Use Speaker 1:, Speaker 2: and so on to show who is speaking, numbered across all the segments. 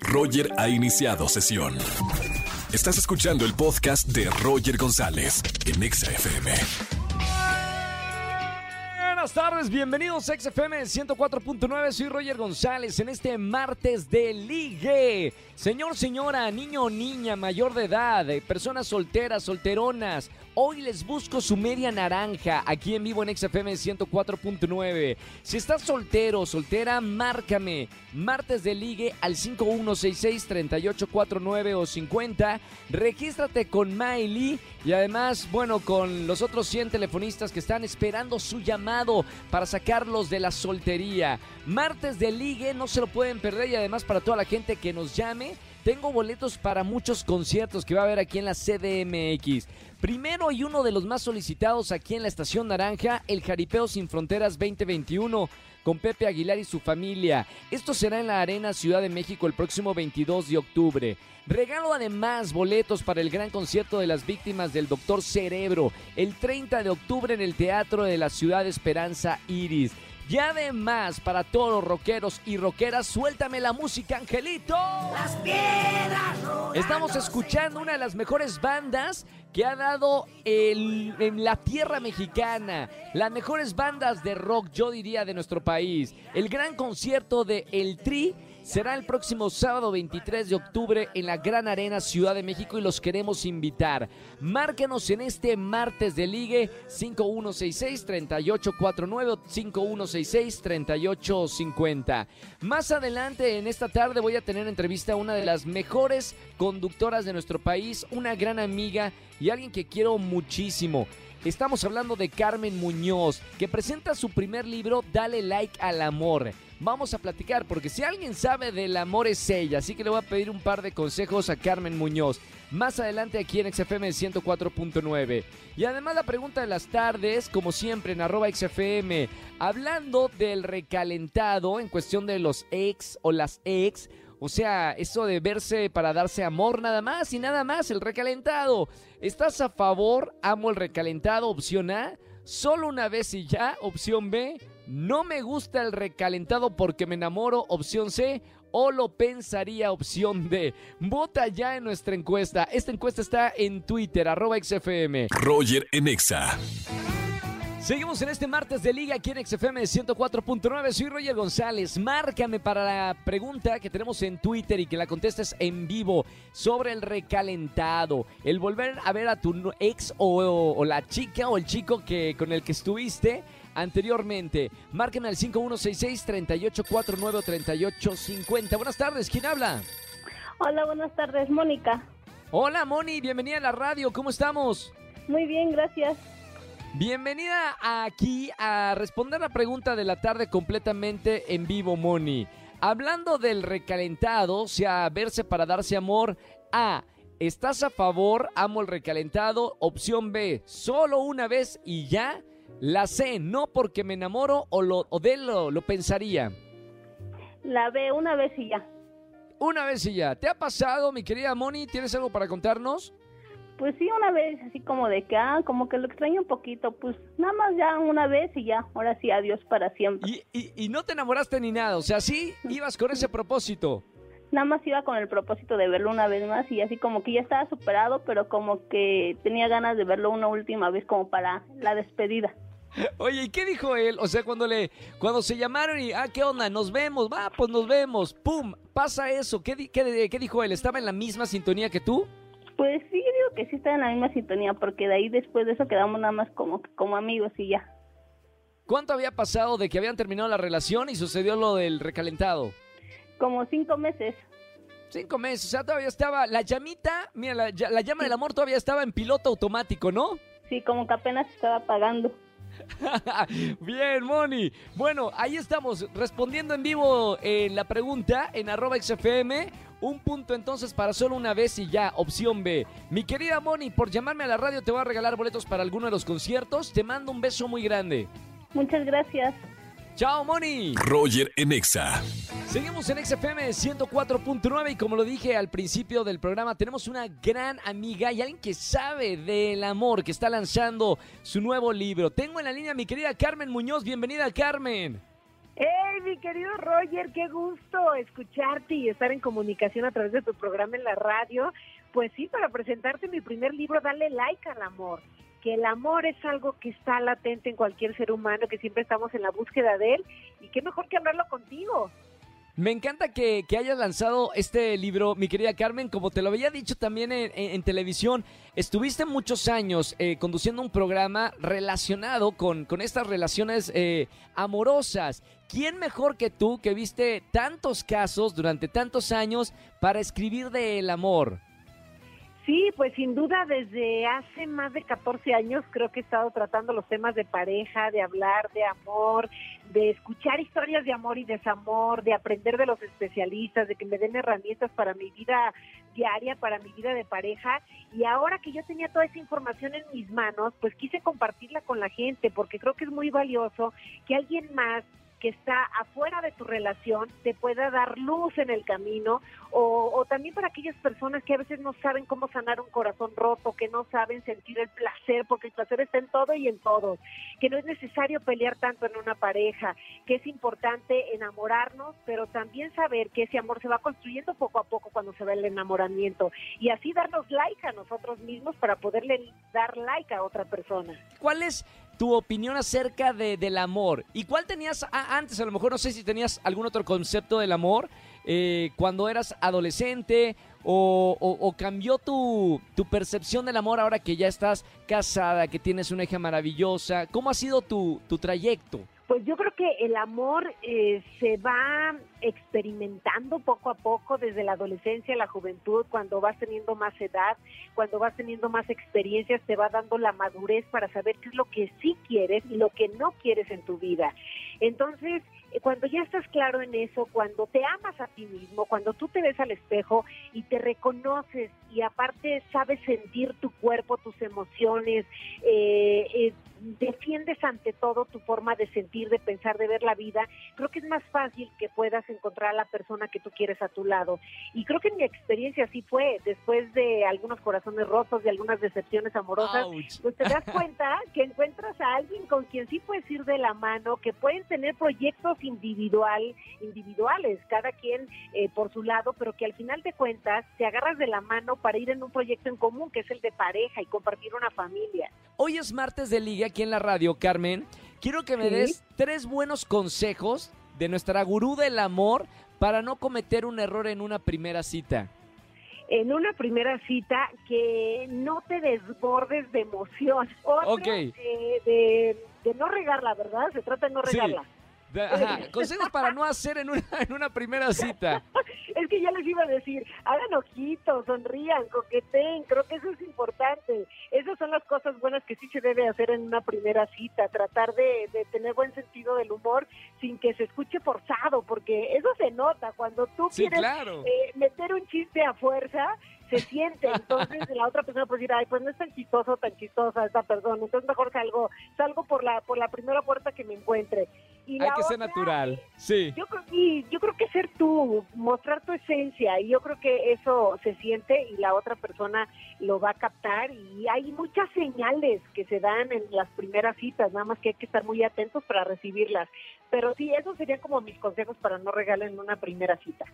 Speaker 1: Roger ha iniciado sesión. Estás escuchando el podcast de Roger González en Exa FM.
Speaker 2: Buenas tardes, bienvenidos a XFM 104.9, soy Roger González en este martes de ligue. Señor, señora, niño o niña, mayor de edad, eh, personas solteras, solteronas, hoy les busco su media naranja aquí en vivo en XFM 104.9. Si estás soltero, soltera, márcame. Martes de ligue al 5166-3849 o 50. Regístrate con Miley y además, bueno, con los otros 100 telefonistas que están esperando su llamado para sacarlos de la soltería. Martes de ligue, no se lo pueden perder y además para toda la gente que nos llame, tengo boletos para muchos conciertos que va a haber aquí en la CDMX. Primero y uno de los más solicitados aquí en la Estación Naranja, el Jaripeo Sin Fronteras 2021 con Pepe Aguilar y su familia. Esto será en la Arena Ciudad de México el próximo 22 de octubre. Regalo además boletos para el gran concierto de las víctimas del Doctor Cerebro el 30 de octubre en el Teatro de la Ciudad Esperanza Iris. Y además, para todos los rockeros y rockeras, suéltame la música, Angelito. Las piedras Estamos escuchando una de las mejores bandas que ha dado el, en la tierra mexicana. Las mejores bandas de rock, yo diría, de nuestro país. El gran concierto de El Tri será el próximo sábado 23 de octubre en la Gran Arena Ciudad de México y los queremos invitar. Márquenos en este martes de ligue 5166-3849 5166-3850. Más adelante en esta tarde voy a tener entrevista a una de las mejores conductoras de nuestro país, una gran amiga y alguien que quiero muchísimo. Estamos hablando de Carmen Muñoz, que presenta su primer libro Dale Like al Amor. Vamos a platicar porque si alguien sabe del amor es ella, así que le voy a pedir un par de consejos a Carmen Muñoz. Más adelante aquí en XFM 104.9. Y además la pregunta de las tardes, como siempre en arroba XFM, hablando del recalentado en cuestión de los ex o las ex. O sea, eso de verse para darse amor nada más y nada más, el recalentado. ¿Estás a favor? Amo el recalentado, opción A. Solo una vez y ya, opción B. No me gusta el recalentado porque me enamoro, opción C. O lo pensaría, opción D. Vota ya en nuestra encuesta. Esta encuesta está en Twitter, arroba XFM.
Speaker 1: Roger en Exa.
Speaker 2: Seguimos en este martes de liga aquí en XFM 104.9. Soy Roger González. Márcame para la pregunta que tenemos en Twitter y que la contestes en vivo sobre el recalentado. El volver a ver a tu ex o, o la chica o el chico que, con el que estuviste anteriormente. Márquenme al 5166-3849-3850. Buenas tardes, ¿quién habla?
Speaker 3: Hola, buenas tardes, Mónica.
Speaker 2: Hola, Moni, bienvenida a la radio, ¿cómo estamos?
Speaker 3: Muy bien, gracias.
Speaker 2: Bienvenida aquí a responder la pregunta de la tarde completamente en vivo, Moni. Hablando del recalentado, o sea, verse para darse amor, A. ¿Estás a favor? Amo el recalentado. Opción B, solo una vez y ya. La C, no porque me enamoro o, lo, o de lo, lo pensaría.
Speaker 3: La B, una vez y ya.
Speaker 2: Una vez y ya. ¿Te ha pasado, mi querida Moni? ¿Tienes algo para contarnos?
Speaker 3: Pues sí, una vez, así como de que, ah, como que lo extraño un poquito, pues nada más ya una vez y ya, ahora sí, adiós para siempre.
Speaker 2: ¿Y, y, y no te enamoraste ni nada? O sea, sí ibas con ese propósito.
Speaker 3: Nada más iba con el propósito de verlo una vez más y así como que ya estaba superado, pero como que tenía ganas de verlo una última vez como para la despedida.
Speaker 2: Oye, ¿y qué dijo él? O sea, cuando le, cuando se llamaron y, ah, ¿qué onda? Nos vemos, va, pues nos vemos, pum, pasa eso. ¿Qué, di- qué, qué dijo él? ¿Estaba en la misma sintonía que tú?
Speaker 3: Pues sí, digo que sí está en la misma sintonía, porque de ahí después de eso quedamos nada más como, como amigos y ya.
Speaker 2: ¿Cuánto había pasado de que habían terminado la relación y sucedió lo del recalentado?
Speaker 3: Como cinco meses.
Speaker 2: Cinco meses, o sea, todavía estaba, la llamita, mira, la, llama del amor todavía estaba en piloto automático, ¿no?
Speaker 3: Sí, como que apenas estaba apagando.
Speaker 2: Bien, Moni. Bueno, ahí estamos respondiendo en vivo en la pregunta en arroba XFM. Un punto entonces para solo una vez y ya, opción B. Mi querida Moni, por llamarme a la radio te voy a regalar boletos para alguno de los conciertos. Te mando un beso muy grande.
Speaker 3: Muchas gracias.
Speaker 2: Chao, Moni.
Speaker 1: Roger en Exa.
Speaker 2: Seguimos en XFM 104.9 y como lo dije al principio del programa, tenemos una gran amiga y alguien que sabe del amor, que está lanzando su nuevo libro. Tengo en la línea a mi querida Carmen Muñoz. Bienvenida, Carmen.
Speaker 4: Hey, mi querido Roger, qué gusto escucharte y estar en comunicación a través de tu programa en la radio. Pues sí, para presentarte mi primer libro, Dale like al amor. Que el amor es algo que está latente en cualquier ser humano, que siempre estamos en la búsqueda de él. Y qué mejor que hablarlo contigo.
Speaker 2: Me encanta que, que, hayas lanzado este libro, mi querida Carmen. Como te lo había dicho también en, televisión, estuviste muchos años eh, conduciendo un programa relacionado con, con estas relaciones eh, amorosas. ¿Quién mejor que tú, que viste tantos casos durante tantos años, para escribir del amor?
Speaker 4: Sí, pues sin duda desde hace más de 14 años creo que he estado tratando los temas de pareja, de hablar de amor, de escuchar historias de amor y desamor, de aprender de los especialistas, de que me den herramientas para mi vida diaria, para mi vida de pareja. Y ahora que yo tenía toda esa información en mis manos, pues quise compartirla con la gente porque creo que es muy valioso que alguien más que está afuera de tu relación te pueda dar luz en el camino o, también para aquellas personas que a veces no saben cómo sanar un corazón roto, que no saben sentir el placer, porque el placer está en todo y en todos, que no es necesario pelear tanto en una pareja, que es importante enamorarnos, pero también saber que ese amor se va construyendo poco a poco cuando se va el enamoramiento y así darnos like a nosotros mismos para poderle dar like a otra persona.
Speaker 2: ¿Cuál es tu opinión acerca de, del amor. ¿Y cuál tenías antes? A lo mejor no sé si tenías algún otro concepto del amor eh, cuando eras adolescente o, o, cambió tu, tu, percepción del amor ahora que ya estás casada, que tienes una hija maravillosa. ¿Cómo ha sido tu, tu trayecto?
Speaker 4: Pues yo creo que el amor eh, se va experimentando poco a poco desde la adolescencia, la juventud, cuando vas teniendo más edad, cuando vas teniendo más experiencias, te va dando la madurez para saber qué es lo que sí quieres y lo que no quieres en tu vida. Entonces, eh, cuando ya estás claro en eso, cuando te amas a ti mismo, cuando tú te ves al espejo y te reconoces y aparte sabes sentir tu cuerpo, tus emociones, eh, eh, defiendes ante todo tu forma de sentir, de pensar, de ver la vida, creo que es más fácil que puedas encontrar a la persona que tú quieres a tu lado. Y creo que mi experiencia así fue, después de algunos corazones rotos, de algunas decepciones amorosas, pues te das cuenta que encuentras a alguien con quien sí puedes ir de la mano, que pueden tener proyectos individual, individuales, cada quien eh, por su lado, pero que al final de cuentas te agarras de la mano para ir en un proyecto en común, que es el de pareja y compartir una familia.
Speaker 2: Hoy es martes de liga aquí en la radio, Carmen. Quiero que me des tres buenos consejos de nuestra gurú del amor para no cometer un error en una primera cita
Speaker 4: en una primera cita que no te desbordes de emoción. Otra, de, de, no regarla, ¿verdad? Se trata de no regarla.
Speaker 2: Ajá, consejos para no hacer en una, en una primera cita.
Speaker 4: es que ya les iba a decir, hagan ojitos, sonrían, coqueten, creo que eso es importante. Esas son las cosas buenas que sí se debe hacer en una primera cita, tratar de, de tener buen sentido del humor sin que se escuche forzado, porque eso se nota cuando tú quieres eh, meter un chiste a fuerza se siente, entonces la otra persona puede decir, ay, pues no es tan chistoso, tan chistosa esta persona, entonces mejor salgo, salgo por la, por la primera puerta que me encuentre.
Speaker 2: Y Hay que ser natural, sí.
Speaker 4: Yo creo, y yo creo que ser tú, mostrar tu esencia, y yo creo que eso se siente y la otra persona lo va a captar, y hay muchas señales que se dan en las primeras citas, nada más que hay que estar muy atentos para recibirlas. Pero sí, esos serían como mis consejos para no regalar en una primera cita.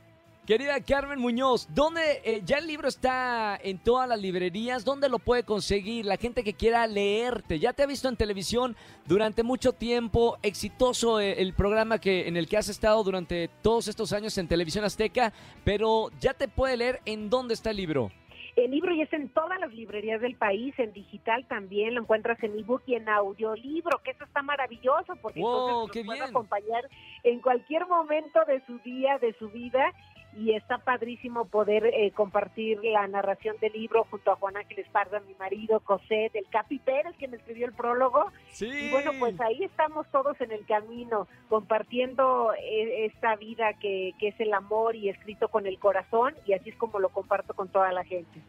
Speaker 2: Querida Carmen Muñoz, ¿dónde eh, ya el libro está en todas las librerías? ¿Dónde lo puede conseguir la gente que quiera leerte? Ya te ha visto en televisión durante mucho tiempo, exitoso eh, el programa que en el que has estado durante todos estos años en Televisión Azteca, pero ya te puede leer en dónde está el libro.
Speaker 4: El libro ya está en todas las librerías del país, en digital también, lo encuentras en ebook y en audiolibro, que eso está maravilloso porque entonces puede acompañar en cualquier momento de su día, de su vida y está padrísimo poder eh, compartir la narración del libro junto a Juan Ángel Esparza, mi marido, José, del Capi Pérez, que me escribió el prólogo.
Speaker 2: Sí.
Speaker 4: Y bueno, pues ahí estamos todos en el camino, compartiendo eh, esta vida que, que es el amor y escrito con el corazón, y así es como lo comparto con toda la gente.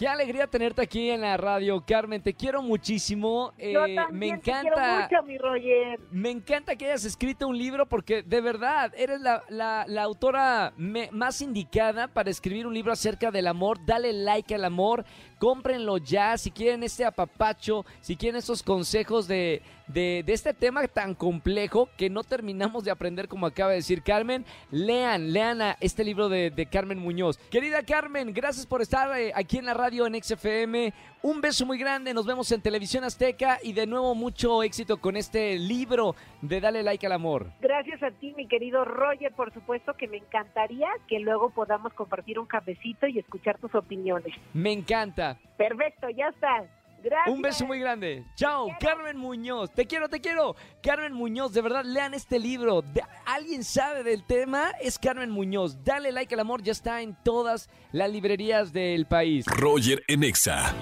Speaker 2: Qué alegría tenerte aquí en la radio, Carmen. Te quiero muchísimo.
Speaker 4: Yo eh, me encanta. Te quiero mucho, mi Roger.
Speaker 2: Me encanta que hayas escrito un libro porque de verdad eres la, la, autora más indicada para escribir un libro acerca del amor. Dale like al amor. Cómprenlo ya. Si quieren este apapacho, si quieren esos consejos de, de, de este tema tan complejo que no terminamos de aprender como acaba de decir Carmen. Lean, lean a este libro de, de Carmen Muñoz. Querida Carmen, gracias por estar eh, aquí en la radio en XFM. Un beso muy grande, nos vemos en Televisión Azteca y de nuevo mucho éxito con este libro de Dale Like al Amor.
Speaker 4: Gracias a ti, mi querido Roger. Por supuesto que me encantaría que luego podamos compartir un cafecito y escuchar tus opiniones.
Speaker 2: Me encanta.
Speaker 4: Perfecto, ya está. Gracias.
Speaker 2: Un beso muy grande. Chao, Carmen Muñoz. Te quiero, te quiero. Carmen Muñoz, de verdad, lean este libro. De- ¿Alguien sabe del tema? Es Carmen Muñoz. Dale like al amor, ya está en todas las librerías del país.
Speaker 1: Roger en Exa.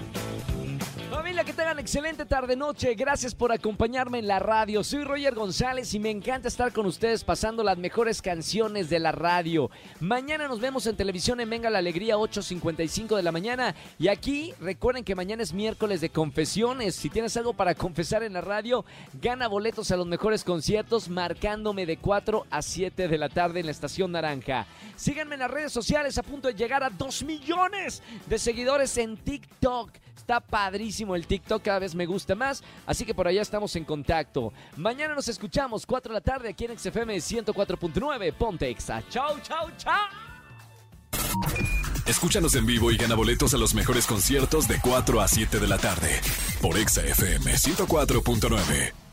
Speaker 2: Que tengan excelente tarde-noche. Gracias por acompañarme en la radio. Soy Roger González y me encanta estar con ustedes pasando las mejores canciones de la radio. Mañana nos vemos en televisión en Venga la Alegría, 8.55 de la mañana. Y aquí, recuerden que mañana es miércoles de confesiones. Si tienes algo para confesar en la radio, gana boletos a los mejores conciertos marcándome de 4 a 7 de la tarde en la Estación Naranja. Síganme en las redes sociales a punto de llegar a 2 millones de seguidores en TikTok. Está padrísimo el TikTok, cada vez me gusta más, así que por allá estamos en contacto. Mañana nos escuchamos, 4 de la tarde, aquí en XFM 104.9, Ponte Exa. Chau, chau, chau.
Speaker 1: Escúchanos en vivo y gana boletos a los mejores conciertos de 4 a 7 de la tarde por Exa FM 104.9.